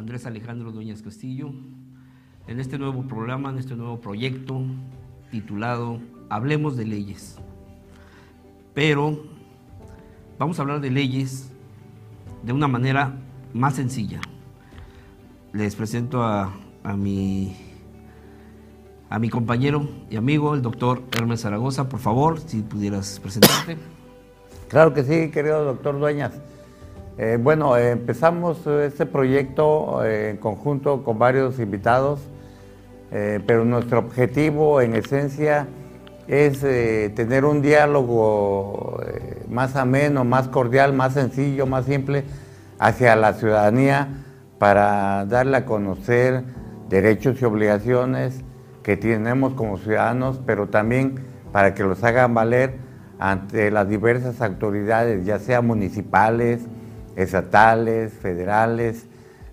Andrés Alejandro Dueñas Castillo, en este nuevo programa, en este nuevo proyecto titulado Hablemos de leyes. Pero vamos a hablar de leyes de una manera más sencilla. Les presento a, a mi, a mi compañero y amigo, el doctor Hermes Zaragoza. Por favor, si pudieras presentarte. Claro que sí, querido doctor Dueñas. Eh, bueno, eh, empezamos este proyecto eh, en conjunto con varios invitados, eh, pero nuestro objetivo en esencia es eh, tener un diálogo eh, más ameno, más cordial, más sencillo, más simple hacia la ciudadanía para darle a conocer derechos y obligaciones que tenemos como ciudadanos, pero también para que los hagan valer ante las diversas autoridades, ya sea municipales, estatales, federales,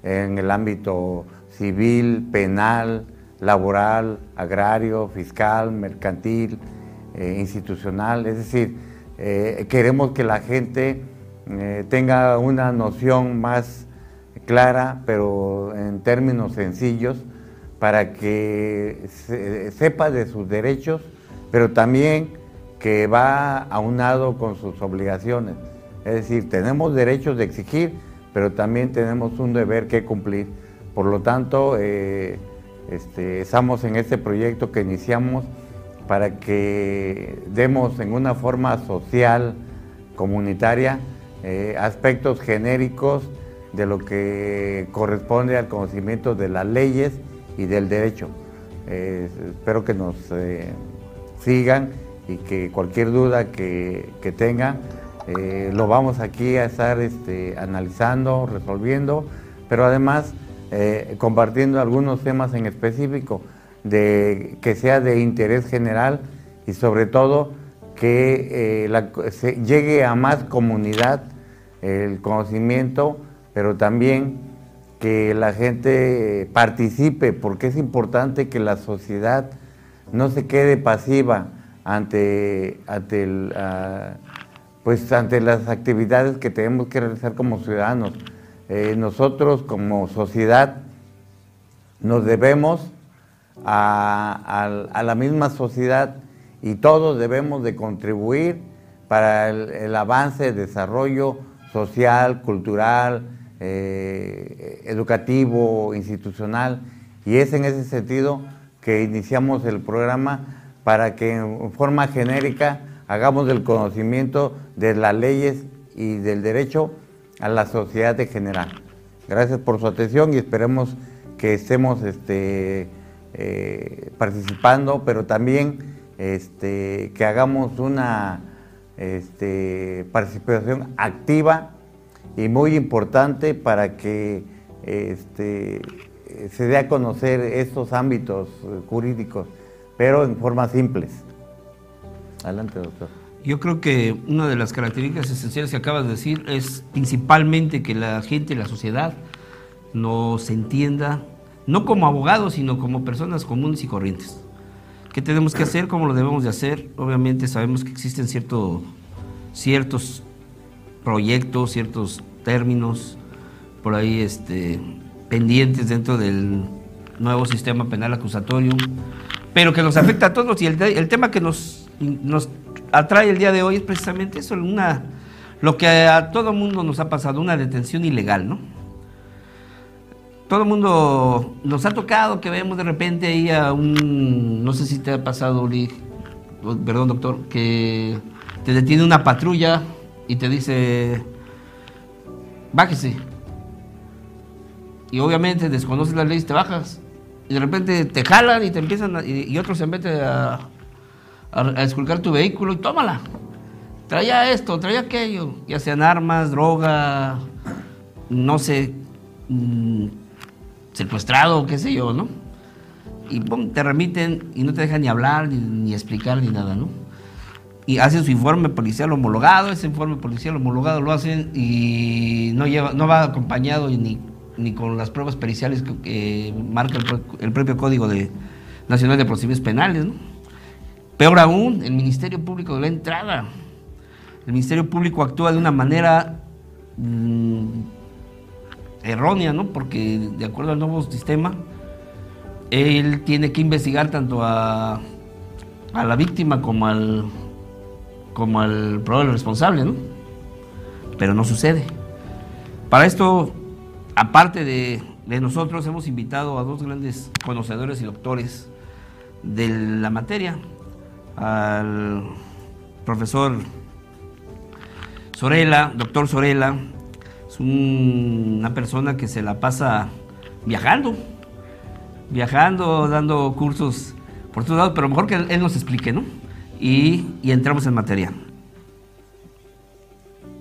en el ámbito civil, penal, laboral, agrario, fiscal, mercantil, eh, institucional. Es decir, eh, queremos que la gente eh, tenga una noción más clara, pero en términos sencillos, para que se, sepa de sus derechos, pero también que va aunado con sus obligaciones. Es decir, tenemos derechos de exigir, pero también tenemos un deber que cumplir. Por lo tanto, eh, este, estamos en este proyecto que iniciamos para que demos en una forma social, comunitaria, eh, aspectos genéricos de lo que corresponde al conocimiento de las leyes y del derecho. Eh, espero que nos sigan y que cualquier duda que tengan, eh, lo vamos aquí a estar este, analizando, resolviendo, pero además eh, compartiendo algunos temas en específico de, que sea de interés general y sobre todo que eh, llegue a más comunidad el conocimiento, pero también que la gente participe, porque es importante que la sociedad no se quede pasiva ante, ante, el, pues ante las actividades que tenemos que realizar como ciudadanos. Eh, nosotros como sociedad nos debemos a, la misma sociedad y todos debemos de contribuir para el, el avance, el desarrollo social, cultural, eh, educativo, institucional. Y es en ese sentido que iniciamos el programa para que en forma genérica hagamos del conocimiento de las leyes y del derecho a la sociedad en general. Gracias por su atención y esperemos que estemos este, eh, participando, pero también este, que hagamos una este, participación activa y muy importante para que este, se dé a conocer estos ámbitos jurídicos, pero en formas simples. Adelante, doctor. Yo creo que una de las características esenciales que acabas de decir es principalmente que la gente, la sociedad, nos entienda, no como abogados, sino como personas comunes y corrientes. ¿Qué tenemos que hacer? ¿Cómo lo debemos de hacer? Obviamente sabemos que existen cierto, ciertos proyectos, ciertos términos por ahí este, pendientes dentro del nuevo sistema penal acusatorio, pero que nos afecta a todos. Y el, el tema que nos, nos atrae el día de hoy es precisamente eso, una, lo que a todo mundo nos ha pasado, una detención ilegal, ¿no? todo el mundo nos ha tocado que vemos de repente ahí a un, no sé si te ha pasado, Uli, perdón doctor, que te detiene una patrulla y te dice, bájese. Y obviamente desconoces las leyes, te bajas. Y de repente te jalan y te empiezan, y, otros se meten a, a, esculcar tu vehículo y tómala. Traía esto, traía aquello, ya sean armas, droga, no sé, mm, secuestrado, qué sé yo, ¿no? Y te remiten y no te dejan ni hablar, ni, explicar, ni nada, ¿no? Y hacen su informe policial homologado, ese informe policial homologado lo hacen y no, lleva, no va acompañado ni, ni con las pruebas periciales que, marca el, propio Código de, Nacional de Procedimientos Penales, ¿no? Peor aún, el Ministerio Público de la entrada. El Ministerio Público actúa de una manera mm, errónea, ¿no? Porque de acuerdo al nuevo sistema, él tiene que investigar tanto a, la víctima como al, como al probable responsable, ¿no? Pero no sucede. Para esto, aparte de, de nosotros, hemos invitado a dos grandes conocedores y doctores de la materia, al profesor Sorela, doctor Sorela, una persona que se la pasa viajando, viajando, dando cursos por todos lados, pero mejor que él, nos explique, ¿no? Y, entramos en materia.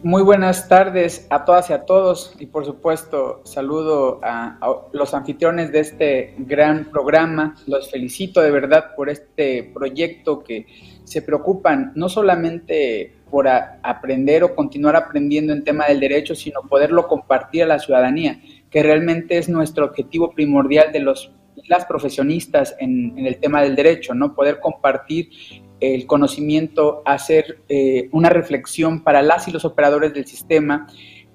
Muy buenas tardes a todas y a todos y por supuesto saludo a, los anfitriones de este gran programa. Los felicito de verdad por este proyecto que se preocupan no solamente por aprender o continuar aprendiendo en tema del derecho, sino poderlo compartir a la ciudadanía, que realmente es nuestro objetivo primordial de los las profesionistas en, el tema del derecho, ¿no? Poder compartir el conocimiento, hacer eh, una reflexión para las y los operadores del sistema.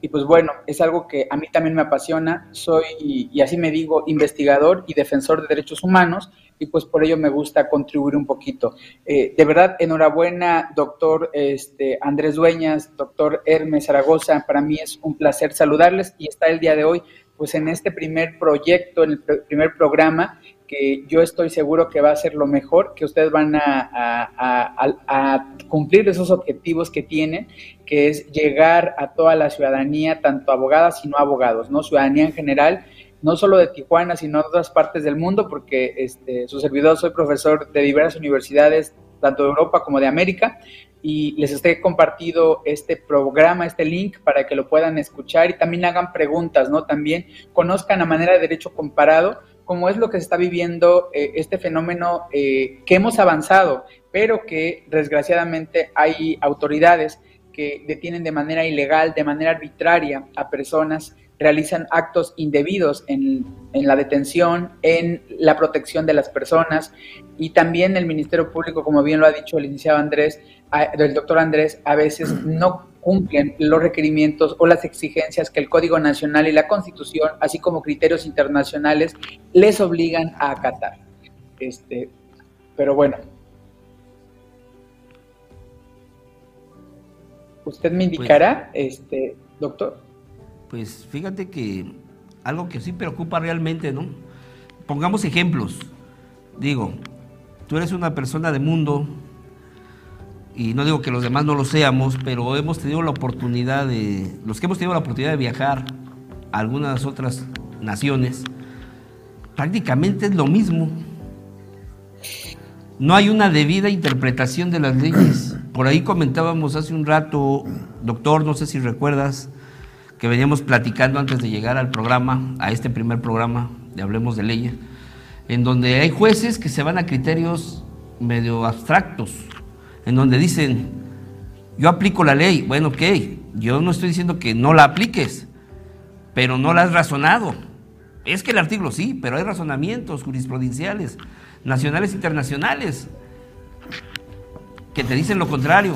Y pues bueno, es algo que a mí también me apasiona. Soy, y así me digo, investigador y defensor de derechos humanos, y pues por ello me gusta contribuir un poquito. Eh, de verdad, enhorabuena, doctor este, Andrés Dueñas, doctor Hermes Zaragoza, para mí es un placer saludarles y estar el día de hoy pues en este primer proyecto, en el primer programa, que yo estoy seguro que va a ser lo mejor, que ustedes van a, cumplir esos objetivos que tienen, que es llegar a toda la ciudadanía, tanto abogadas y no abogados, ¿no? Ciudadanía en general, no solo de Tijuana, sino de otras partes del mundo, porque este, su servidor soy profesor de diversas universidades, tanto de Europa como de América, y les estoy compartido este programa, este link para que lo puedan escuchar y también hagan preguntas, ¿no? También conozcan a manera de derecho comparado cómo es lo que se está viviendo eh, este fenómeno eh, que hemos avanzado, pero que desgraciadamente hay autoridades que detienen de manera ilegal, de manera arbitraria a personas realizan actos indebidos en, la detención, en la protección de las personas. Y también el Ministerio Público, como bien lo ha dicho el licenciado Andrés, el doctor Andrés, a veces no cumplen los requerimientos o las exigencias que el Código Nacional y la Constitución, así como criterios internacionales, les obligan a acatar. Este, pero bueno. Usted me indicará, pues este, doctor pues fíjate que algo que sí preocupa realmente, ¿no? Pongamos ejemplos. Digo, tú eres una persona de mundo, y no digo que los demás no lo seamos, pero hemos tenido la oportunidad de, los que hemos tenido la oportunidad de viajar a algunas otras naciones, prácticamente es lo mismo. No hay una debida interpretación de las leyes. Por ahí comentábamos hace un rato, doctor, no sé si recuerdas, que veníamos platicando antes de llegar al programa, a este primer programa de Hablemos de Leyes, en donde hay jueces que se van a criterios medio abstractos, en donde dicen, yo aplico la ley, bueno, ok, yo no estoy diciendo que no la apliques, pero no la has razonado. Es que el artículo sí, pero hay razonamientos jurisprudenciales, nacionales e internacionales, que te dicen lo contrario.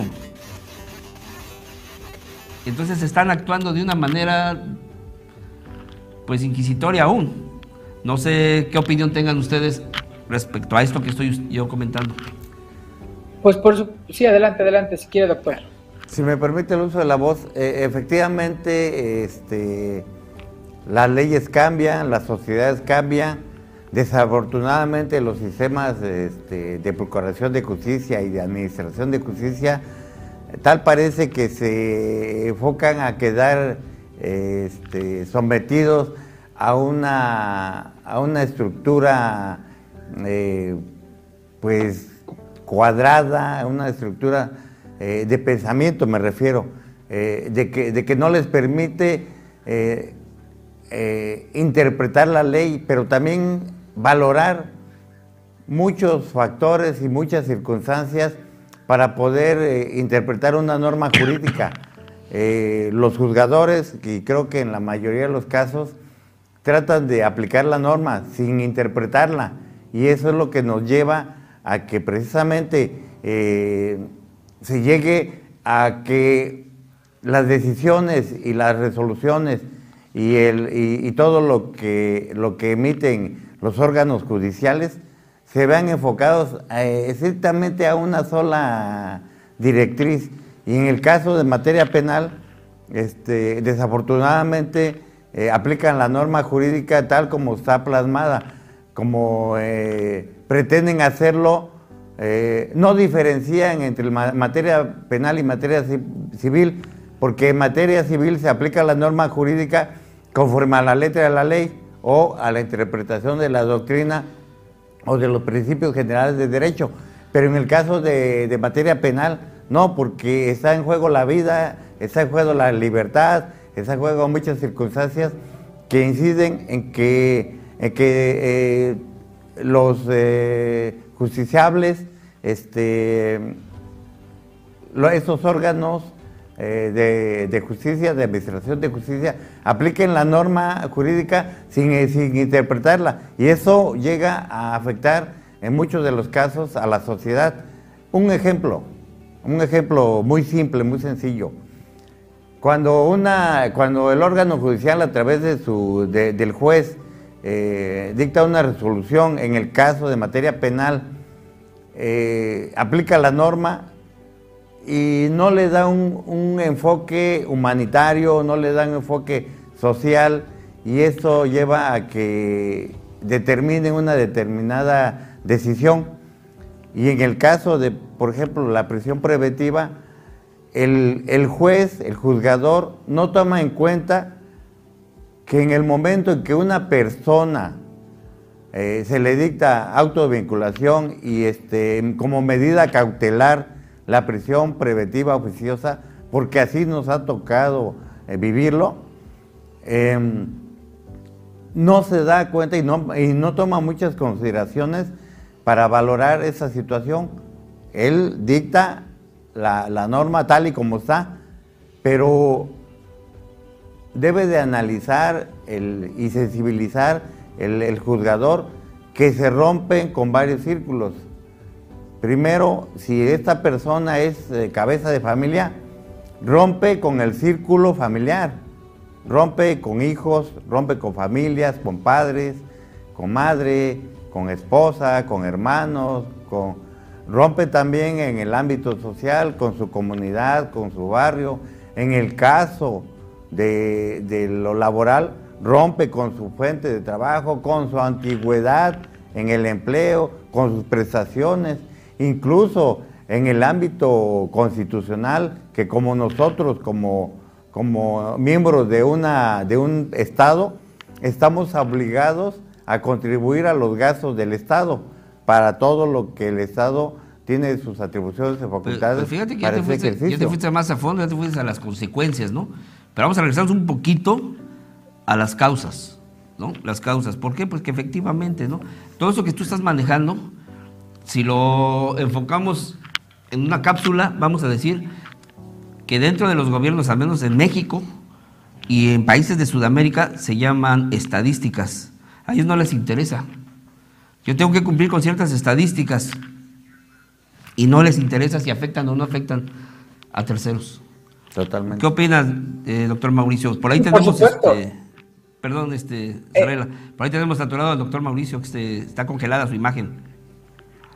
Entonces están actuando de una manera pues inquisitoria aún. No sé qué opinión tengan ustedes respecto a esto que estoy yo comentando. Pues por su... sí, adelante, adelante, si quiere, doctor. Si me permite el uso de la voz, eh, efectivamente, este, las leyes cambian, las sociedades cambian. Desafortunadamente los sistemas este, de procuración de justicia y de administración de justicia tal parece que se enfocan a quedar este, sometidos a una, a una estructura eh, pues cuadrada, una estructura eh, de pensamiento me refiero, eh, de, que, de, que, no les permite interpretar la ley, pero también valorar muchos factores y muchas circunstancias para poder interpretar una norma jurídica. los juzgadores, y creo que en la mayoría de los casos, tratan de aplicar la norma sin interpretarla y eso es lo que nos lleva a que precisamente eh, se llegue a que las decisiones y las resoluciones y, el, todo lo que, lo que emiten los órganos judiciales se vean enfocados eh, estrictamente a una sola directriz. Y en el caso de materia penal, este, desafortunadamente eh, aplican la norma jurídica tal como está plasmada, como pretenden hacerlo, eh, no diferencian entre materia penal y materia civil, porque en materia civil se aplica la norma jurídica conforme a la letra de la ley o a la interpretación de la doctrina o de los principios generales de derecho. Pero en el caso de, de materia penal, no, porque está en juego la vida, está en juego la libertad, esa juega muchas circunstancias que inciden en que, que eh, los eh, justiciables, este, esos órganos eh, de, justicia, de administración de justicia, apliquen la norma jurídica sin, sin interpretarla. Y eso llega a afectar en muchos de los casos a la sociedad. Un ejemplo, un ejemplo muy simple, muy sencillo. Cuando, una, cuando el órgano judicial a través de su, del juez eh, dicta una resolución en el caso de materia penal, eh, aplica la norma y no le da un, enfoque humanitario, no le da un enfoque social y eso lleva a que determinen una determinada decisión. Y en el caso de, por ejemplo, la prisión preventiva, el, juez, el juzgador, no toma en cuenta que en el momento en que una persona eh, se le dicta auto de vinculación y este, como medida cautelar la prisión preventiva oficiosa, porque así nos ha tocado eh, vivirlo, em, no se da cuenta y no, y no toma muchas consideraciones para valorar esa situación. Él dicta la, norma tal y como está, pero debe de analizar y sensibilizar el, juzgador que se rompen con varios círculos. Primero, si esta persona es eh, cabeza de familia, rompe con el círculo familiar, rompe con hijos, rompe con familias, con padres, con madre, con esposa, con hermanos, con Rompe también en el ámbito social, con su comunidad, con su barrio. En el caso de, lo laboral, rompe con su fuente de trabajo, con su antigüedad en el empleo, con sus prestaciones, incluso en el ámbito constitucional, que como nosotros, como, como miembros de, una, de un Estado, estamos obligados a contribuir a los gastos del Estado para todo lo que el Estado tiene sus atribuciones y facultades. Pero, fíjate que ya te, fuiste, más a fondo, ya te fuiste a las consecuencias, ¿no? Pero vamos a regresarnos un poquito a las causas, ¿no? Las causas. ¿Por qué? Pues que efectivamente, ¿no? Todo eso que tú estás manejando, si lo enfocamos en una cápsula, vamos a decir que dentro de los gobiernos, al menos en México y en países de Sudamérica, se llaman estadísticas. A ellos no les interesa. Yo tengo que cumplir con ciertas estadísticas y no les interesa si afectan o no afectan a terceros. Totalmente. ¿Qué opinas, eh, doctor Mauricio? Por ahí tenemos, este, perdón, este, eh. por ahí tenemos saturado al doctor Mauricio, que está congelada su imagen.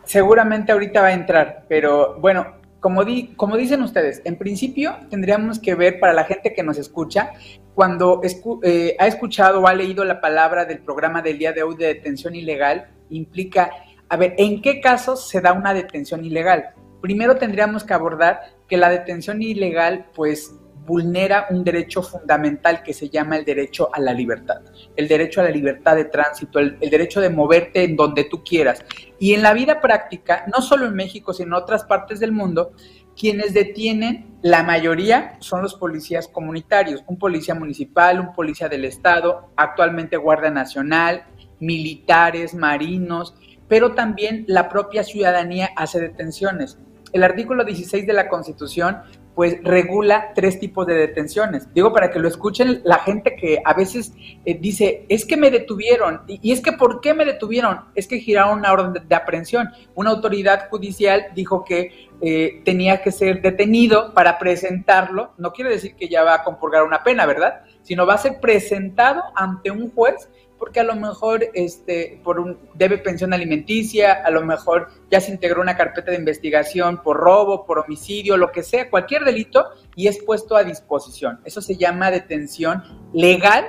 Seguramente ahorita va a entrar, pero bueno, como, di, como dicen ustedes, en principio tendríamos que ver para la gente que nos escucha, cuando eh, ha escuchado o ha leído la palabra del programa del día de hoy de detención ilegal, implica, a ver, ¿en qué casos se da una detención ilegal? Primero tendríamos que abordar que la detención ilegal, pues vulnera un derecho fundamental que se llama el derecho a la libertad, el derecho a la libertad de tránsito, el, derecho de moverte en donde tú quieras. Y en la vida práctica, no solo en México, sino en otras partes del mundo, quienes detienen, la mayoría son los policías comunitarios, un policía municipal, un policía del Estado, actualmente Guardia Nacional, militares, marinos, pero también la propia ciudadanía hace detenciones. El artículo 16 de la Constitución pues regula tres tipos de detenciones. Digo, para que lo escuchen la gente que a veces eh, dice, es que me detuvieron, y, es que ¿por qué me detuvieron? Es que giraron una orden de, aprehensión. Una autoridad judicial dijo que eh, tenía que ser detenido para presentarlo, no quiere decir que ya va a compurgar una pena, ¿verdad? Sino va a ser presentado ante un juez porque a lo mejor este, por un, debe pensión alimenticia, a lo mejor ya se integró una carpeta de investigación por robo, por homicidio, lo que sea, cualquier delito, y es puesto a disposición. Eso se llama detención legal,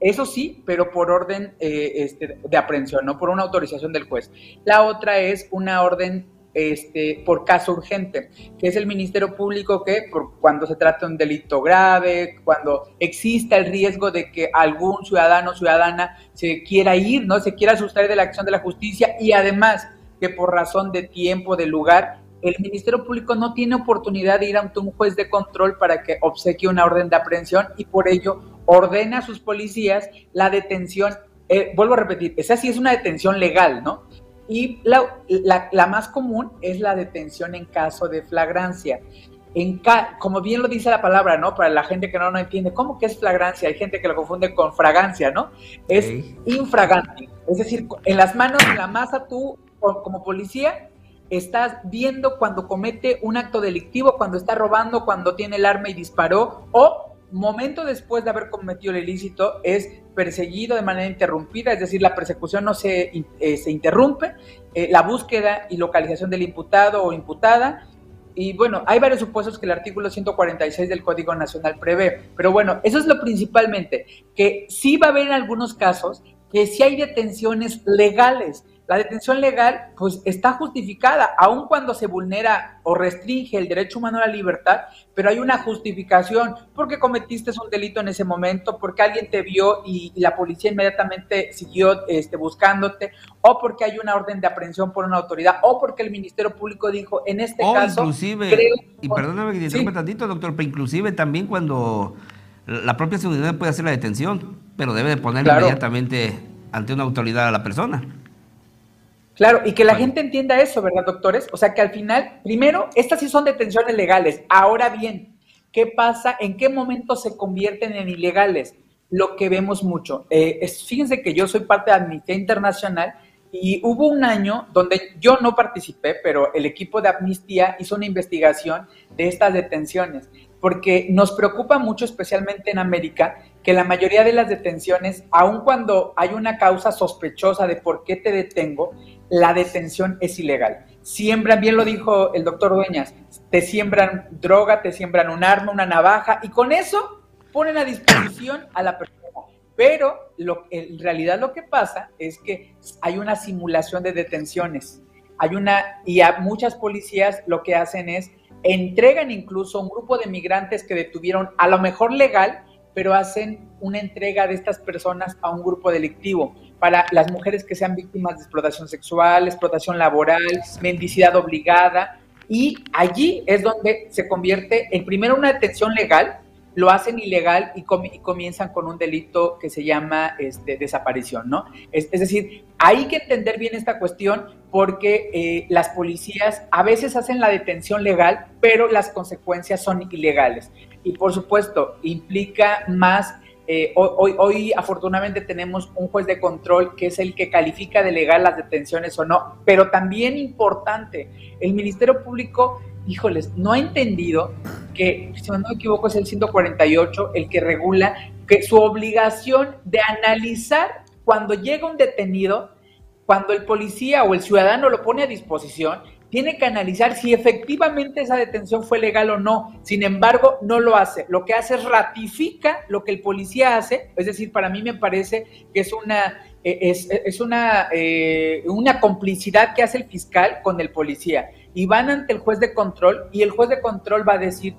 eso sí, pero por orden eh, este, de aprehensión, no por una autorización del juez. La otra es una orden este, por caso urgente, que es el Ministerio Público que por cuando se trata de un delito grave, cuando exista el riesgo de que algún ciudadano o ciudadana se quiera ir, ¿no? Se quiera sustraer de la acción de la justicia y además que por razón de tiempo, de lugar, el Ministerio Público no tiene oportunidad de ir ante un juez de control para que obsequie una orden de aprehensión y por ello ordena a sus policías la detención. Eh, vuelvo a repetir, esa sí es una detención legal, ¿no? Y la, más común es la detención en caso de flagrancia. En como bien lo dice la palabra, ¿no? Para la gente que no, no entiende, ¿cómo que es flagrancia? Hay gente que lo confunde con fragancia, ¿no? Es infragante. Es decir, en las manos de la masa tú, como policía, estás viendo cuando comete un acto delictivo, cuando está robando, cuando tiene el arma y disparó, o momento después de haber cometido el ilícito es perseguido de manera interrumpida, es decir, la persecución no se, eh, se interrumpe, eh, la búsqueda y localización del imputado o imputada. Y bueno, hay varios supuestos que el artículo 146 del Código Nacional prevé, pero bueno, eso es lo principalmente, que sí va a haber en algunos casos que sí hay detenciones legales, la detención legal pues está justificada, aun cuando se vulnera o restringe el derecho humano a la libertad, pero hay una justificación. Porque cometiste un delito en ese momento, porque alguien te vio y, la policía inmediatamente siguió este, buscándote, o porque hay una orden de aprehensión por una autoridad, o porque el Ministerio Público dijo, en este caso... Inclusive, y perdóname que te interrumpa tantito, doctor, pero inclusive también cuando la propia seguridad puede hacer la detención, pero debe de poner inmediatamente ante una autoridad a la persona. Claro, y que la gente entienda eso, ¿verdad, doctores? O sea, que al final, primero, estas sí son detenciones legales. Ahora bien, ¿qué pasa? ¿En qué momento se convierten en ilegales? Lo que vemos mucho. Eh, fíjense que yo soy parte de Amnistía Internacional y hubo un año donde yo no participé, pero el equipo de Amnistía hizo una investigación de estas detenciones, porque nos preocupa mucho, especialmente en América, que la mayoría de las detenciones, aun cuando hay una causa sospechosa de por qué te detengo, la detención es ilegal. Siembran, bien lo dijo el doctor Dueñas, te siembran droga, te siembran un arma, una navaja, y con eso ponen a disposición a la persona. Pero lo, en realidad lo que pasa es que hay una simulación de detenciones. Hay una, y a muchas policías lo que hacen es entregan incluso un grupo de migrantes que detuvieron, a lo mejor legal, pero hacen una entrega de estas personas a un grupo delictivo para las mujeres que sean víctimas de explotación sexual, explotación laboral, mendicidad obligada. Y allí es donde se convierte en primero una detención legal, lo hacen ilegal y, comienzan con un delito que se llama este, desaparición, ¿no? Es, decir, hay que entender bien esta cuestión porque eh, las policías a veces hacen la detención legal, pero las consecuencias son ilegales. Y por supuesto, implica más eh, hoy, hoy, afortunadamente tenemos un juez de control que es el que califica de legal las detenciones o no, pero también importante, el Ministerio Público, híjoles, no ha entendido que, si no me equivoco, es el 148 el que regula que su obligación de analizar cuando llega un detenido, cuando el policía o el ciudadano lo pone a disposición, tiene que analizar si efectivamente esa detención fue legal o no. Sin embargo, no lo hace. Lo que hace es ratifica lo que el policía hace. Es decir, para mí me parece que es una, eh, es, una, eh, una complicidad que hace el fiscal con el policía. Y van ante el juez de control y el juez de control va a decir,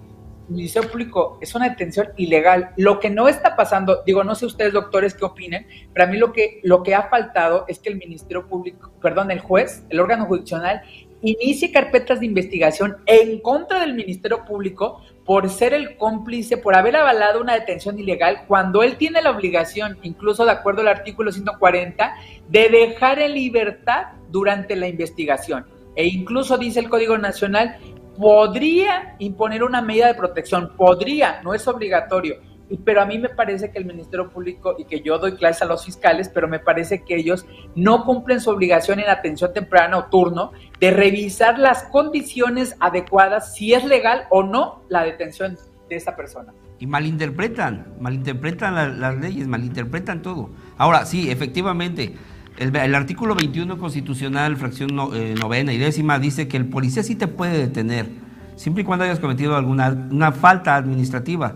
Ministerio Público es una detención ilegal. Lo que no está pasando, digo, no sé ustedes doctores qué opinen, pero a mí lo que, lo que ha faltado es que el Ministerio Público, perdón, el juez, el órgano judicial, inicie carpetas de investigación en contra del Ministerio Público por ser el cómplice, por haber avalado una detención ilegal, cuando él tiene la obligación, incluso de acuerdo al artículo 140, de dejar en libertad durante la investigación. E incluso dice el Código Nacional, podría imponer una medida de protección, podría, no es obligatorio, pero a mí me parece que el Ministerio Público y que yo doy clases a los fiscales, pero me parece que ellos no cumplen su obligación en atención temprana o turno de revisar las condiciones adecuadas, si es legal o no la detención de esa persona. Y malinterpretan, malinterpretan las leyes, malinterpretan todo. Ahora, sí, efectivamente, el, artículo 21 constitucional, fracción eh, novena y décima, dice que el policía sí te puede detener, siempre y cuando hayas cometido alguna una falta administrativa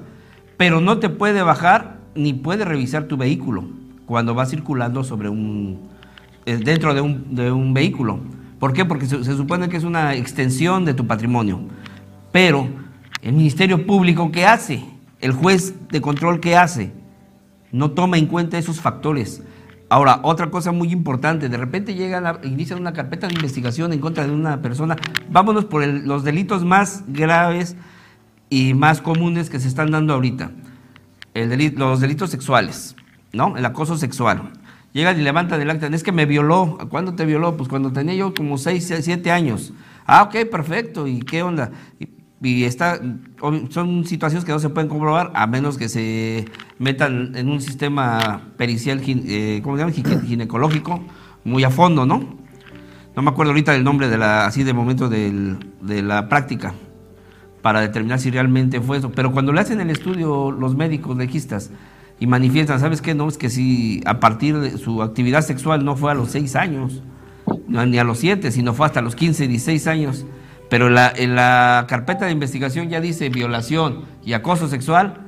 pero no te puede bajar ni puede revisar tu vehículo cuando va circulando sobre un eh, dentro de un, de un vehículo. ¿Por qué? Porque se, supone que es una extensión de tu patrimonio. Pero el Ministerio Público, ¿qué hace? El juez de control, ¿qué hace? No toma en cuenta esos factores. Ahora, otra cosa muy importante, de repente llegan, a, inician una carpeta de investigación en contra de una persona. Vámonos por los delitos más graves y más comunes que se están dando ahorita. El los delitos sexuales, ¿no? El acoso sexual. Llegan y levantan el acta, es que me violó. ¿Cuándo te violó? Pues cuando tenía yo como 6, 7 años. Ah, ok, perfecto. ¿Y qué onda? Y, está, son situaciones que no se pueden comprobar a menos que se metan en un sistema pericial, eh, ¿cómo se llama? Ginecológico, muy a fondo, ¿no? No me acuerdo ahorita del nombre de la, así de momento de la práctica para determinar si realmente fue eso. Pero cuando le hacen el estudio los médicos legistas y manifiestan, ¿sabes qué? No, es que si a partir de su actividad sexual no fue a los 6 años, ni a los 7, sino fue hasta los 15, 16 años. Pero la, en la carpeta de investigación ya dice violación y acoso sexual,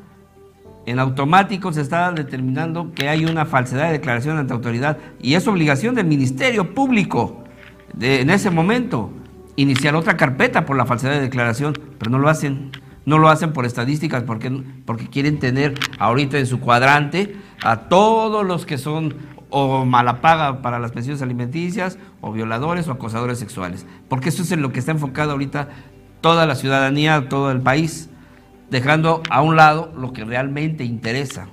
en automático se está determinando que hay una falsedad de declaración ante autoridad y es obligación del Ministerio Público de, en ese momento iniciar otra carpeta por la falsedad de declaración, pero no lo hacen. No lo hacen por estadísticas porque, porque quieren tener ahorita en su cuadrante a todos los que son o mala paga para las pensiones alimenticias, o violadores o acosadores sexuales. Porque eso es en lo que está enfocado ahorita toda la ciudadanía, todo el país, dejando a un lado lo que realmente interesa,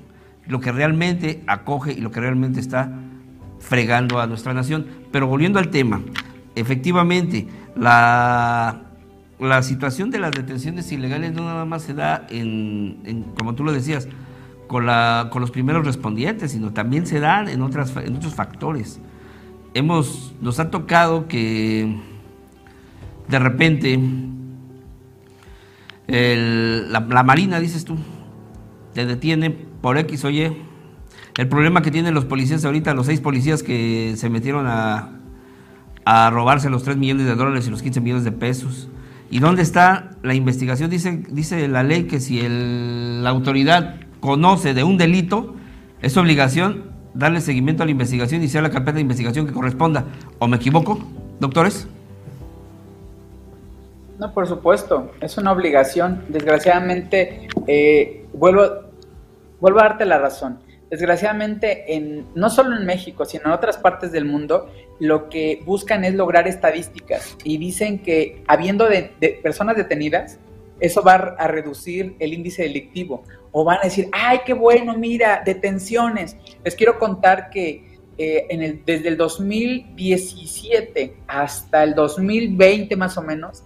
lo que realmente acoge y lo que realmente está fregando a nuestra nación. Pero volviendo al tema, efectivamente, la, la situación de las detenciones ilegales no nada más se da en, como tú lo decías, con, la, con los primeros respondientes, sino también se dan en, otras, en otros factores. Hemos, nos ha tocado que de repente la, la, Marina, dices tú, te detiene por X o Y. El problema que tienen los policías ahorita, los seis policías que se metieron a, a robarse los 3 millones de dólares y los 15 millones de pesos. ¿Y dónde está la investigación? Dice, dice la ley que si la autoridad conoce de un delito, es obligación darle seguimiento a la investigación, y iniciar la carpeta de investigación que corresponda. ¿O me equivoco, doctores? No, por supuesto, es una obligación. Desgraciadamente, eh, vuelvo, vuelvo a darte la razón desgraciadamente, en, no solo en México, sino en otras partes del mundo, lo que buscan es lograr estadísticas y dicen que habiendo personas detenidas, eso va a reducir el índice delictivo. O van a decir, ay, qué bueno, mira, detenciones. Les quiero contar que eh, desde el 2017 hasta el 2020 más o menos,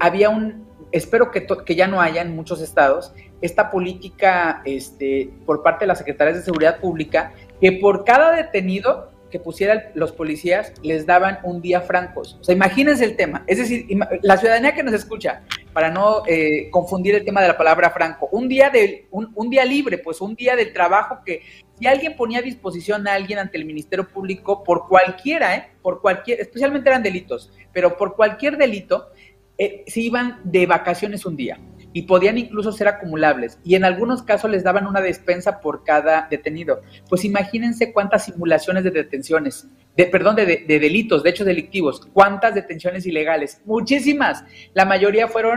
había un, espero que ya no haya en muchos estados, esta política este, por parte de las secretarias de Seguridad Pública, que por cada detenido que pusieran los policías les daban un día francos. O sea, imagínense el tema. Es decir, la ciudadanía que nos escucha, para no eh, confundir el tema de la palabra franco. Un día, de, un, día libre, pues un día del trabajo que si alguien ponía a disposición a alguien ante el Ministerio Público por cualquiera, ¿eh? por cualquier, especialmente eran delitos, pero por cualquier delito, eh, se iban de vacaciones un día y podían incluso ser acumulables y en algunos casos les daban una despensa por cada detenido. Pues imagínense cuántas simulaciones de detenciones, de perdón, de, delitos, de hechos delictivos, cuántas detenciones ilegales, muchísimas. La mayoría fueron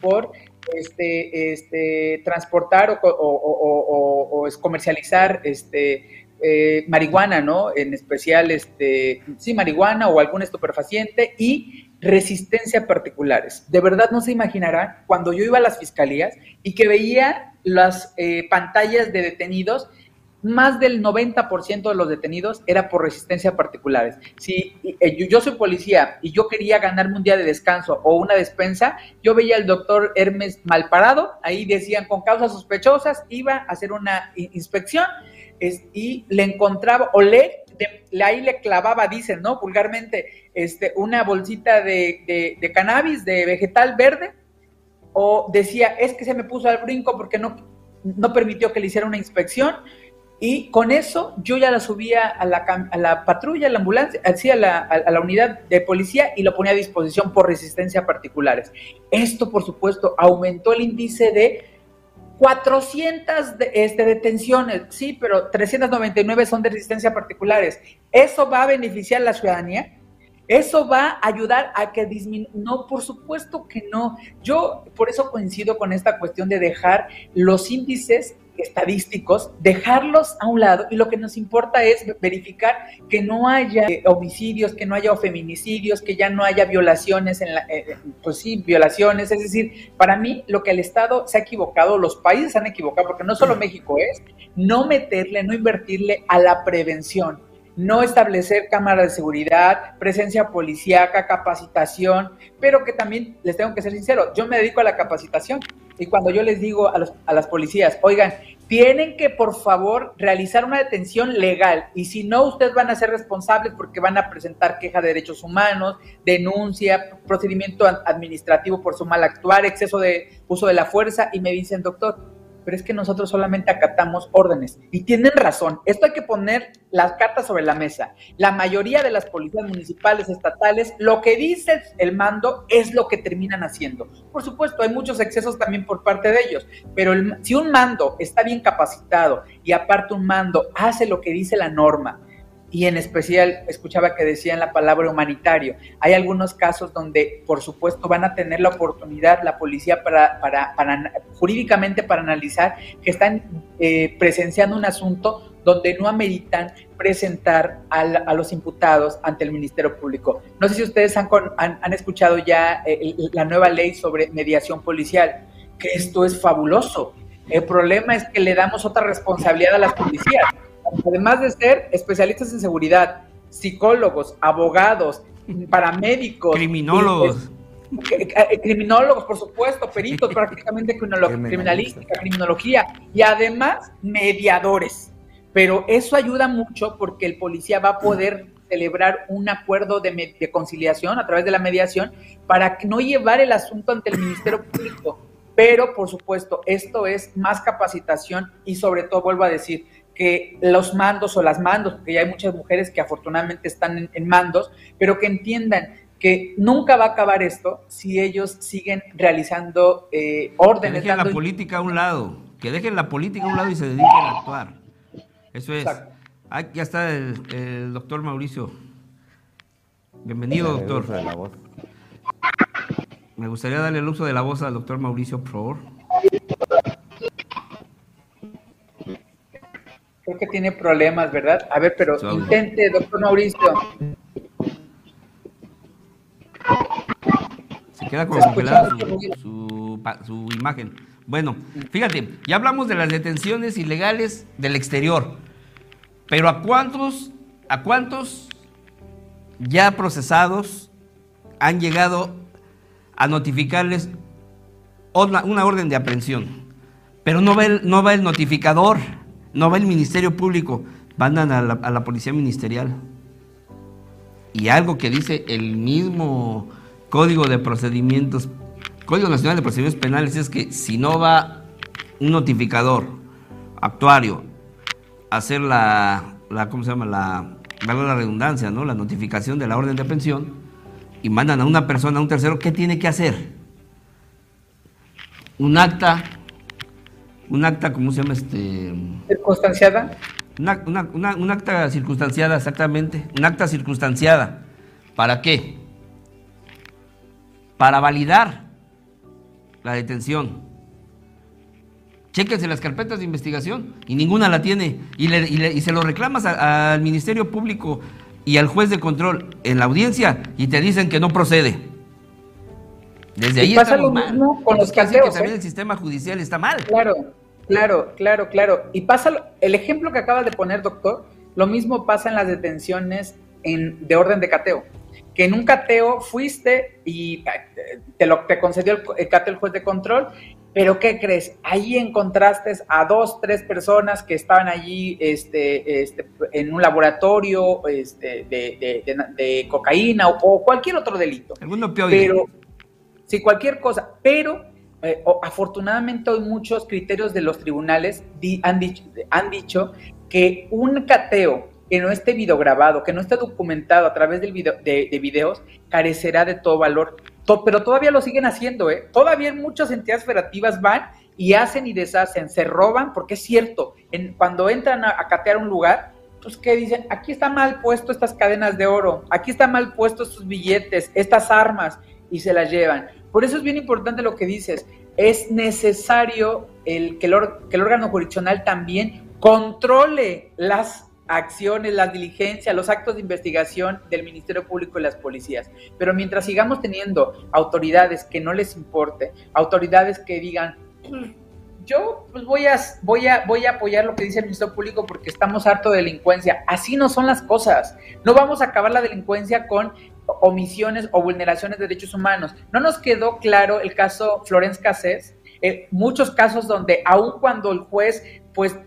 por este, este, transportar o, o, comercializar este, eh, marihuana, ¿no? En especial, este, sí, marihuana o algún estupefaciente y resistencia particulares. De verdad no se imaginará cuando yo iba a las fiscalías y que veía las eh, pantallas de detenidos, más del 90% de los detenidos era por resistencia particulares. Si eh, yo soy policía y yo quería ganarme un día de descanso o una despensa, yo veía al doctor Hermes Malparado, ahí decían con causas sospechosas, iba a hacer una inspección y le encontraba o le ahí le clavaba, dicen, ¿no? Vulgarmente, este, una bolsita de, de, cannabis, de vegetal verde, o decía, es que se me puso al brinco porque no, no permitió que le hiciera una inspección, y con eso yo ya la subía a la, a la patrulla, a la ambulancia, así a la, a la, unidad de policía y lo ponía a disposición por resistencia particulares. Esto, por supuesto, aumentó el índice de 400 de, este, detenciones, sí, pero 399 son de resistencia particulares. ¿Eso va a beneficiar a la ciudadanía? ¿Eso va a ayudar a que disminuya? No, por supuesto que no. Yo por eso coincido con esta cuestión de dejar los índices estadísticos, dejarlos a un lado y lo que nos importa es verificar que no haya eh, homicidios, que no haya feminicidios, que ya no haya violaciones, en la, eh, eh, pues sí, violaciones. Es decir, para mí lo que el Estado se ha equivocado, los países se han equivocado, porque no solo México es, no meterle, no invertirle a la prevención no establecer cámaras de seguridad, presencia policíaca, capacitación, pero que también les tengo que ser sincero, yo me dedico a la capacitación y cuando yo les digo a, los, a las policías, oigan, tienen que por favor realizar una detención legal y si no, ustedes van a ser responsables porque van a presentar queja de derechos humanos, denuncia, procedimiento administrativo por su mal actuar, exceso de uso de la fuerza y me dicen, doctor, pero es que nosotros solamente acatamos órdenes. Y tienen razón, esto hay que poner las cartas sobre la mesa. La mayoría de las policías municipales, estatales, lo que dice el mando es lo que terminan haciendo. Por supuesto, hay muchos excesos también por parte de ellos, pero si un mando está bien capacitado y aparte un mando hace lo que dice la norma, y en especial escuchaba que decían la palabra humanitario. Hay algunos casos donde, por supuesto, van a tener la oportunidad la policía para, para, jurídicamente para analizar que están eh, presenciando un asunto donde no ameritan presentar a los imputados ante el Ministerio Público. No sé si ustedes han, han, escuchado ya eh, la nueva ley sobre mediación policial, que esto es fabuloso. El problema es que le damos otra responsabilidad a las policías además de ser especialistas en seguridad, psicólogos, abogados, paramédicos, criminólogos. Eh, eh, criminólogos, por supuesto, peritos prácticamente criminalística, criminología y además mediadores. Pero eso ayuda mucho porque el policía va a poder celebrar un acuerdo de, de conciliación a través de la mediación para no llevar el asunto ante el Ministerio Público. Pero, por supuesto, esto es más capacitación y sobre todo, vuelvo a decir, que los mandos o las mandos, porque ya hay muchas mujeres que afortunadamente están en, mandos, pero que entiendan que nunca va a acabar esto si ellos siguen realizando eh, órdenes. Que dejen la política a un lado, que dejen la política a un lado y se dediquen a actuar. Eso es. Ya está el, doctor Mauricio. Bienvenido, doctor. Me gustaría darle el uso de la voz al doctor Mauricio, por favor. Creo que tiene problemas, ¿verdad? A ver, pero intente, doctor Mauricio. Se queda congelada su, su, imagen. Bueno, fíjate, ya hablamos de las detenciones ilegales del exterior, pero ¿a cuántos, a cuántos ya procesados han llegado a notificarles una, orden de aprehensión? Pero no va no va el notificador no va el Ministerio Público, mandan a la, Policía Ministerial. Y algo que dice el mismo Código de Procedimientos Código Nacional de Procedimientos Penales es que si no va un notificador, actuario, a hacer la, ¿cómo se llama? La, la redundancia, ¿no? La notificación de la orden de aprehensión y mandan a una persona, a un tercero, ¿qué tiene que hacer? Un acta, un acta, ¿cómo se llama? Este... Circunstanciada. Una, una, acta circunstanciada, exactamente. Un acta circunstanciada. ¿Para qué? Para validar la detención. Chéquense las carpetas de investigación y ninguna la tiene. Y, y, se lo reclamas al Ministerio Público y al juez de control en la audiencia y te dicen que no procede. Desde ahí pasa lo mismo con los. Que también ¿eh? el sistema judicial está mal. Claro, claro, claro, claro. Y pasa el ejemplo que acabas de poner, doctor. Lo mismo pasa en las detenciones en, de orden de cateo que en un cateo fuiste y eh, te lo te concedió el, cateo el juez de control, pero ¿qué crees? Ahí encontraste a dos, tres personas que estaban allí este, este, en un laboratorio este, de, cocaína o, cualquier otro delito. Alguno Pero, sí, cualquier cosa, pero eh, afortunadamente hay muchos criterios de los tribunales han, dicho, han dicho que un cateo que no esté videograbado, que no esté documentado a través del video, de, videos, carecerá de todo valor. pero todavía lo siguen haciendo, ¿eh? Todavía muchas entidades federativas van y hacen y deshacen, se roban, porque es cierto, en, cuando entran a, catear un lugar, pues que dicen, aquí está mal puesto estas cadenas de oro, aquí está mal puesto estos billetes, estas armas, y se las llevan. Por eso es bien importante lo que dices, es necesario el, que, el, órgano jurisdiccional también controle las acciones, las diligencias, los actos de investigación del Ministerio Público y las policías. Pero mientras sigamos teniendo autoridades que no les importe, autoridades que digan, yo pues voy a, voy, a, voy a apoyar lo que dice el Ministerio Público porque estamos harto de delincuencia. Así no son las cosas. No vamos a acabar la delincuencia con omisiones o vulneraciones de derechos humanos. No nos quedó claro el caso Florence Cassés, eh, muchos casos donde aun cuando el juez pues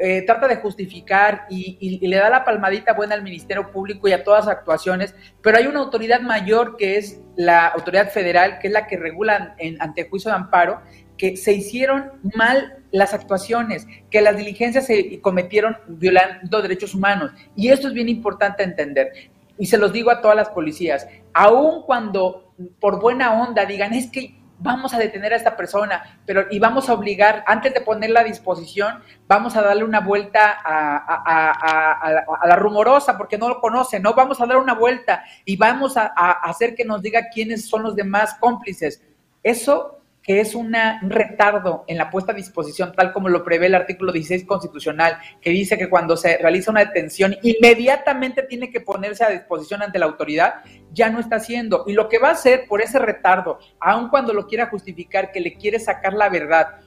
eh, trata de justificar y, le da la palmadita buena al Ministerio Público y a todas las actuaciones, pero hay una autoridad mayor que es la autoridad federal, que es la que regula en, ante juicio de amparo, que se hicieron mal las actuaciones, que las diligencias se cometieron violando derechos humanos. Y esto es bien importante entender. Y se los digo a todas las policías, aun cuando por buena onda digan, es que vamos a detener a esta persona, pero y vamos a obligar, antes de ponerla a disposición, vamos a darle una vuelta a, la rumorosa, porque no lo conoce, ¿no? Vamos a dar una vuelta y vamos a, hacer que nos diga quiénes son los demás cómplices. Eso que es un retardo en la puesta a disposición, tal como lo prevé el artículo 16 constitucional, que dice que cuando se realiza una detención, inmediatamente tiene que ponerse a disposición ante la autoridad, ya no está haciendo. Y lo que va a hacer por ese retardo, aun cuando lo quiera justificar, que le quiere sacar la verdad,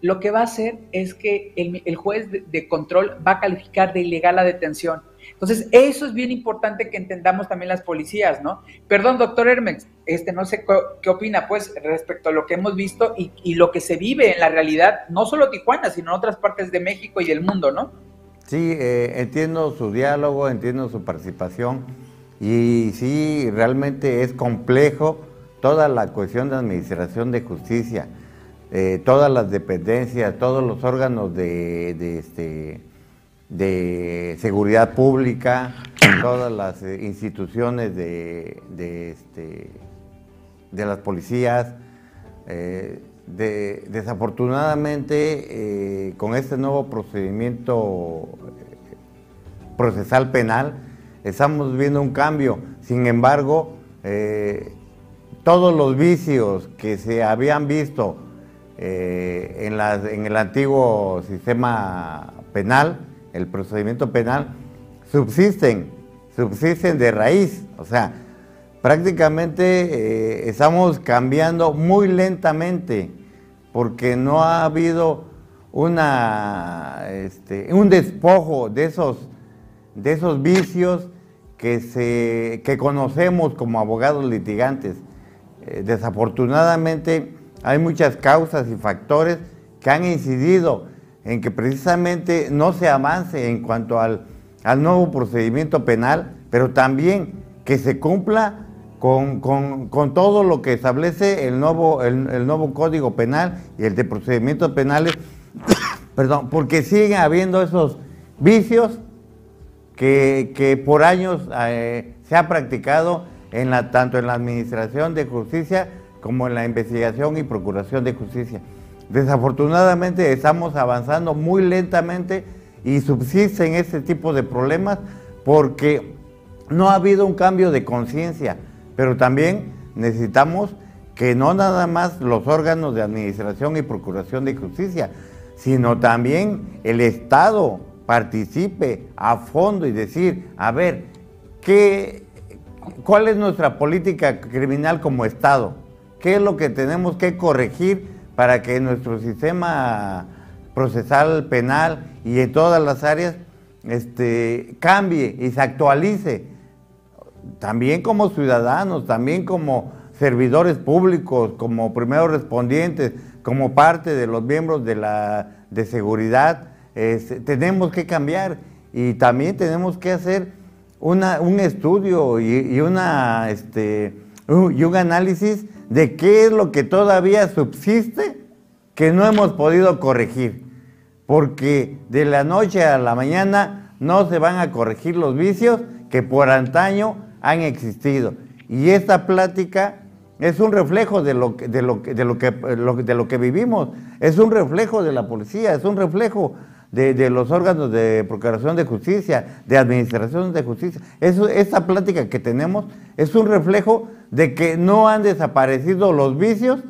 lo que va a hacer es que el, juez de control va a calificar de ilegal la detención entonces, eso es bien importante que entendamos también las policías, ¿no? Perdón, doctor Hermes, este, no sé qué, opina, pues, respecto a lo que hemos visto y, lo que se vive en la realidad, no solo Tijuana, sino en otras partes de México y del mundo, ¿no? Sí, eh, entiendo su diálogo, entiendo su participación y sí, realmente es complejo toda la cuestión de administración de justicia, eh, todas las dependencias, todos los órganos de, de este, de seguridad pública, todas las eh, instituciones de, de, este, las policías. Eh, desafortunadamente, eh, con este nuevo procedimiento procesal penal, estamos viendo un cambio. Sin embargo, todos los vicios que se habían visto en el antiguo sistema penal, el procedimiento penal, subsisten, subsisten de raíz. O sea, prácticamente eh, estamos cambiando muy lentamente porque no ha habido una, este, un despojo de esos, de esos vicios que, se, que conocemos como abogados litigantes. Eh, desafortunadamente hay muchas causas y factores que han incidido en que precisamente no se avance en cuanto al, nuevo procedimiento penal, pero también que se cumpla con, todo lo que establece el nuevo, el, nuevo Código Penal y el de procedimientos penales, perdón, porque siguen habiendo esos vicios que, por años eh, se ha practicado en la, tanto en la Administración de Justicia como en la investigación y procuración de justicia. Desafortunadamente estamos avanzando muy lentamente y subsisten este tipo de problemas porque no ha habido un cambio de conciencia, pero también necesitamos que no nada más los órganos de administración y procuración de justicia, sino también el Estado participe a fondo y decir, a ver, ¿qué, ¿cuál es nuestra política criminal como Estado? ¿Qué es lo que tenemos que corregir para que nuestro sistema procesal penal y en todas las áreas este, cambie y se actualice? También como ciudadanos, también como servidores públicos, como primeros respondientes, como parte de los miembros de la de seguridad, tenemos que cambiar y también tenemos que hacer una, un estudio y, una, este, y un análisis de qué es lo que todavía subsiste que no hemos podido corregir. Porque de la noche a la mañana no se van a corregir los vicios que por antaño han existido. Y esta plática es un reflejo de lo, de lo, de lo, que, de lo que vivimos, es un reflejo de la policía, es un reflejo de, los órganos de procuración de justicia, de administración de justicia. Eso, esta plática que tenemos es un reflejo de que no han desaparecido los vicios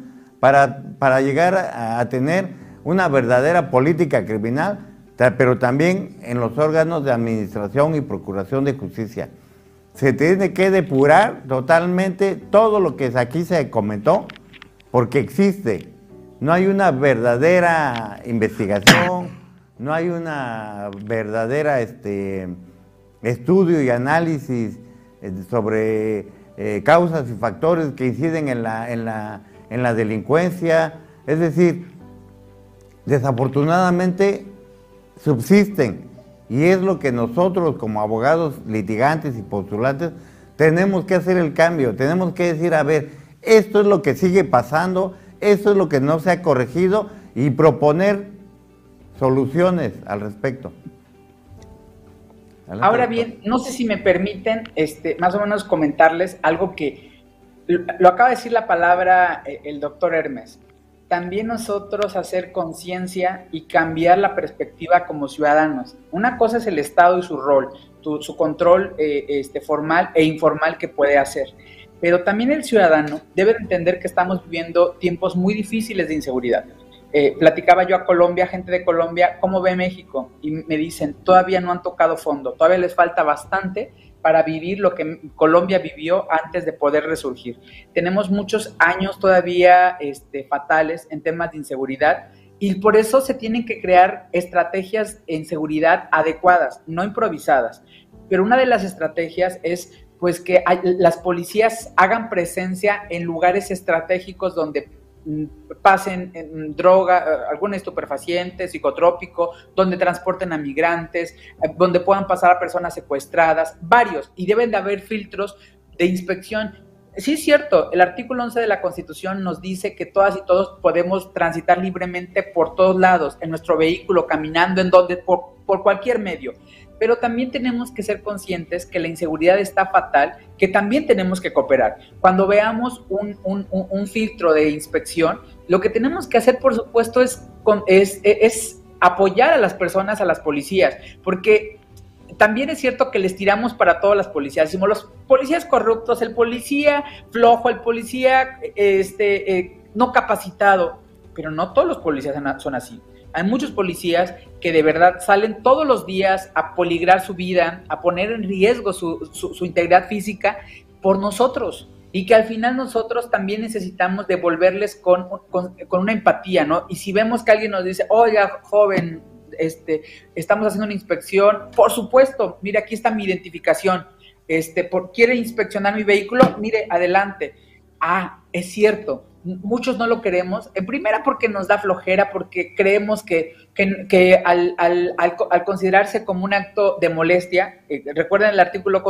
para, para llegar a, tener una verdadera política criminal, pero también en los órganos de administración y procuración de justicia. Se tiene que depurar totalmente todo lo que aquí se comentó, porque existe. No hay una verdadera investigación, no hay una verdadera este, estudio y análisis eh, sobre eh, causas y factores que inciden en la, en, la, en la delincuencia. Es decir, desafortunadamente subsisten y es lo que nosotros como abogados litigantes y postulantes tenemos que hacer el cambio, tenemos que decir, a ver, esto es lo que sigue pasando, esto es lo que no se ha corregido y proponer soluciones al respecto. Ahora bien, no sé si me permiten este, más o menos comentarles algo que lo acaba de decir la palabra eh, el doctor Hermes. También nosotros hacer conciencia y cambiar la perspectiva como ciudadanos. Una cosa es el Estado y su rol, su control eh, este, formal e informal que puede hacer. Pero también el ciudadano debe entender que estamos viviendo tiempos muy difíciles de inseguridad eh, platicaba yo a Colombia, gente de Colombia, ¿cómo ve México? Y me dicen, todavía no han tocado fondo, todavía les falta bastante para vivir lo que Colombia vivió antes de poder resurgir. Tenemos muchos años todavía este, fatales en temas de inseguridad y por eso se tienen que crear estrategias en seguridad adecuadas, no improvisadas. Pero una de las estrategias es pues que las policías hagan presencia en lugares estratégicos donde pasen en droga, eh, algún estupefaciente, psicotrópico, donde transporten a migrantes, eh, donde puedan pasar a personas secuestradas, varios, y deben de haber filtros de inspección. Sí es cierto, el artículo 11 de la Constitución nos dice que todas y todos podemos transitar libremente por todos lados, en nuestro vehículo, caminando, en donde, por cualquier medio pero también tenemos que ser conscientes que la inseguridad está fatal, que también tenemos que cooperar. Cuando veamos un, filtro de inspección, lo que tenemos que hacer, por supuesto, es, es, apoyar a las personas, a las policías, porque también es cierto que les tiramos para todas las policías. Decimos los policías corruptos, el policía flojo, el policía este, eh, no capacitado, pero no todos los policías son así. Hay muchos policías que de verdad salen todos los días a poligrar su vida, a poner en riesgo su, su, integridad física por nosotros y que al final nosotros también necesitamos devolverles con, con, con, una empatía, ¿no? Y si vemos que alguien nos dice, oiga, joven, este, estamos haciendo una inspección, por supuesto, mire, aquí está mi identificación, este, por, quiere inspeccionar mi vehículo, mire, adelante. Ah, es cierto, muchos no lo queremos, en primera porque nos da flojera, porque creemos que, que, al, al, al, considerarse como un acto de molestia, eh, recuerden el artículo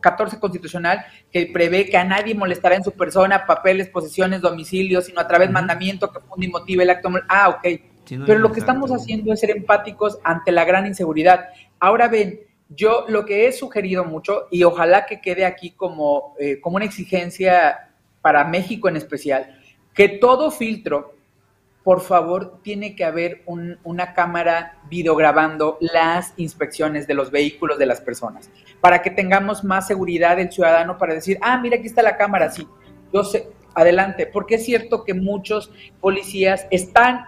14 constitucional que prevé que a nadie molestará en su persona, papeles, posesiones, domicilios, sino a través de mandamiento que funde y motive el acto. Ah, ok. Pero lo que estamos haciendo es ser empáticos ante la gran inseguridad. Ahora ven, yo lo que he sugerido mucho, y ojalá que quede aquí como, eh, como una exigencia para México en especial, que todo filtro, por favor, tiene que haber una cámara videograbando las inspecciones de los vehículos de las personas, para que tengamos más seguridad del ciudadano para decir, ah, mira, aquí está la cámara, sí, yo sé, adelante, porque es cierto que muchos policías están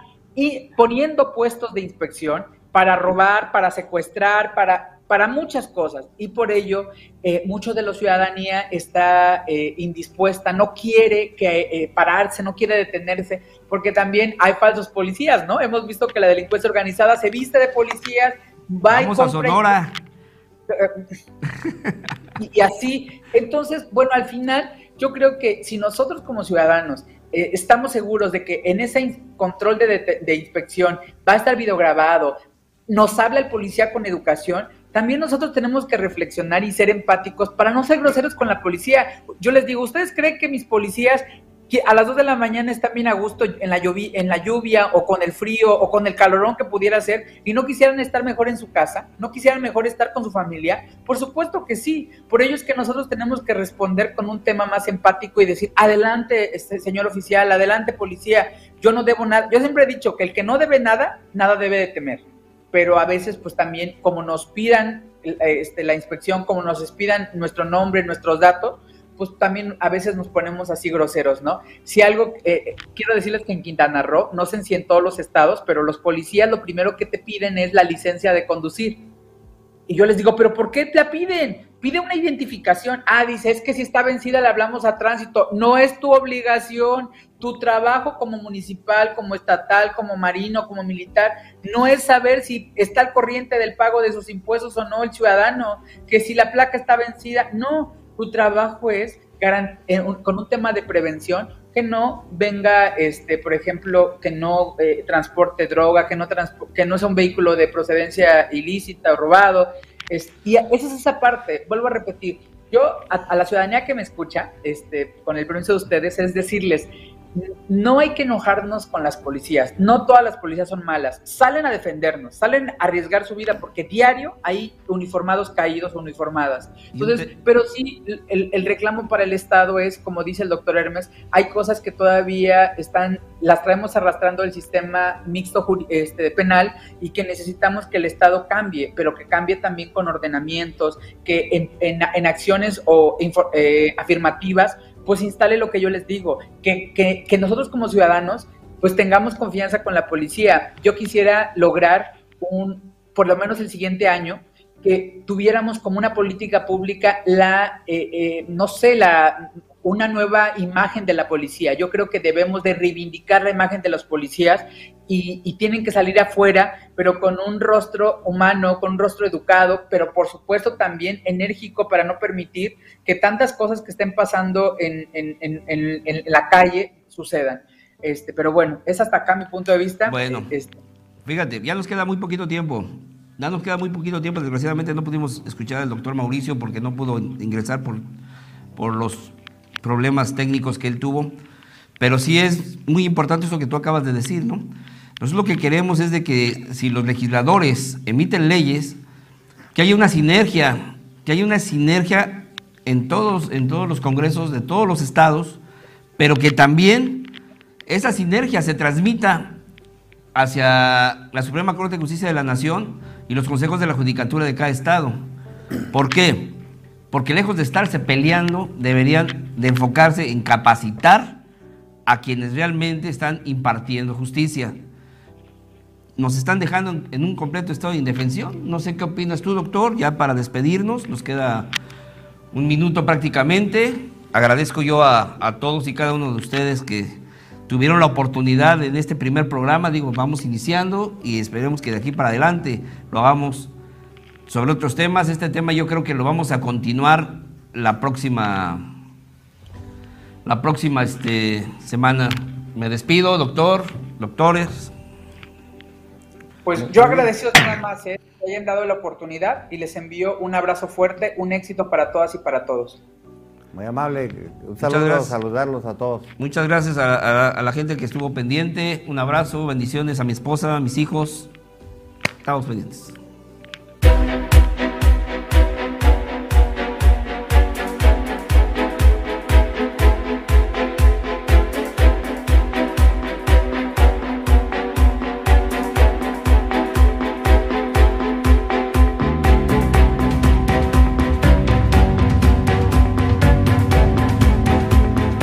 poniendo puestos de inspección para robar, para secuestrar, para para muchas cosas y por ello eh, mucho de la ciudadanía está eh, indispuesta, no quiere que, eh, pararse, no quiere detenerse, porque también hay falsos policías, ¿no? Hemos visto que la delincuencia organizada se viste de policías, va Vamos a Sonora. Y, y, así, entonces, bueno, al final yo creo que si nosotros como ciudadanos estamos seguros de que en ese control de, de inspección va a estar videograbado, nos habla el policía con educación, también nosotros tenemos que reflexionar y ser empáticos para no ser groseros con la policía. Yo les digo, ¿ustedes creen que mis policías a las 2 de la mañana están bien a gusto en la, lluvia, en la lluvia o con el frío o con el calorón que pudiera ser y no quisieran estar mejor en su casa, no quisieran mejor estar con su familia? Por supuesto que sí. Por ello es que nosotros tenemos que responder con un tema más empático y decir, adelante, este, señor oficial, adelante, policía, yo no debo nada. Yo siempre he dicho que el que no debe nada, nada debe de temer pero a veces pues también como nos pidan eh, este, la inspección, como nos pidan nuestro nombre, nuestros datos, pues también a veces nos ponemos así groseros, ¿no? Si algo, eh, quiero decirles que en Quintana Roo, no sé si en todos los estados, pero los policías lo primero que te piden es la licencia de conducir. Y yo les digo, pero ¿por qué te la piden? Pide una identificación. Ah, dice, es que si está vencida le hablamos a tránsito. No es tu obligación. Tu trabajo como municipal, como estatal, como marino, como militar, no es saber si está al corriente del pago de sus impuestos o no el ciudadano, que si la placa está vencida. No, tu trabajo es con un tema de prevención que no venga, este, por ejemplo, que no eh, transporte droga, que no, que no sea un vehículo de procedencia ilícita o robado. y esa es esa parte, vuelvo a repetir, yo a, la ciudadanía que me escucha, este, con el permiso de ustedes, es decirles, no hay que enojarnos con las policías. No todas las policías son malas. Salen a defendernos, salen a arriesgar su vida porque diario hay uniformados caídos o uniformadas. Entonces, pero sí, el, reclamo para el Estado es, como dice el doctor Hermes, hay cosas que todavía están, las traemos arrastrando el sistema mixto este, penal y que necesitamos que el Estado cambie, pero que cambie también con ordenamientos, que en, acciones o eh, afirmativas pues instale lo que yo les digo, que, que, nosotros como ciudadanos pues tengamos confianza con la policía. Yo quisiera lograr un, por lo menos el siguiente año, que tuviéramos como una política pública la, eh, eh, no sé, la, una nueva imagen de la policía. Yo creo que debemos de reivindicar la imagen de los policías y, tienen que salir afuera, pero con un rostro humano, con un rostro educado, pero por supuesto también enérgico para no permitir que tantas cosas que estén pasando en, la calle sucedan. Este, pero bueno, es hasta acá mi punto de vista. Bueno, este, fíjate, ya nos queda muy poquito tiempo. Ya nos queda muy poquito tiempo. Desgraciadamente no pudimos escuchar al doctor Mauricio porque no pudo ingresar por, por los problemas técnicos que él tuvo. Pero sí es muy importante eso que tú acabas de decir, ¿no? Nosotros lo que queremos es de que si los legisladores emiten leyes, que haya una sinergia, que haya una sinergia en todos, en todos los congresos de todos los estados, pero que también esa sinergia se transmita hacia la Suprema Corte de Justicia de la Nación y los consejos de la judicatura de cada estado. ¿Por qué? Porque lejos de estarse peleando, deberían de enfocarse en capacitar a quienes realmente están impartiendo justicia nos están dejando en un completo estado de indefensión. No sé qué opinas tú, doctor, ya para despedirnos, nos queda un minuto prácticamente. Agradezco yo a, todos y cada uno de ustedes que tuvieron la oportunidad en este primer programa. Digo, vamos iniciando y esperemos que de aquí para adelante lo hagamos sobre otros temas. Este tema yo creo que lo vamos a continuar la próxima, la próxima este, semana. Me despido, doctor, doctores. Pues yo agradecido nada más, ¿eh? que hayan dado la oportunidad y les envío un abrazo fuerte, un éxito para todas y para todos. Muy amable. Un Muchas saludo, gracias. saludarlos a todos. Muchas gracias a, a- a la gente que estuvo pendiente. Un abrazo, bendiciones a mi esposa, a mis hijos. Estamos pendientes.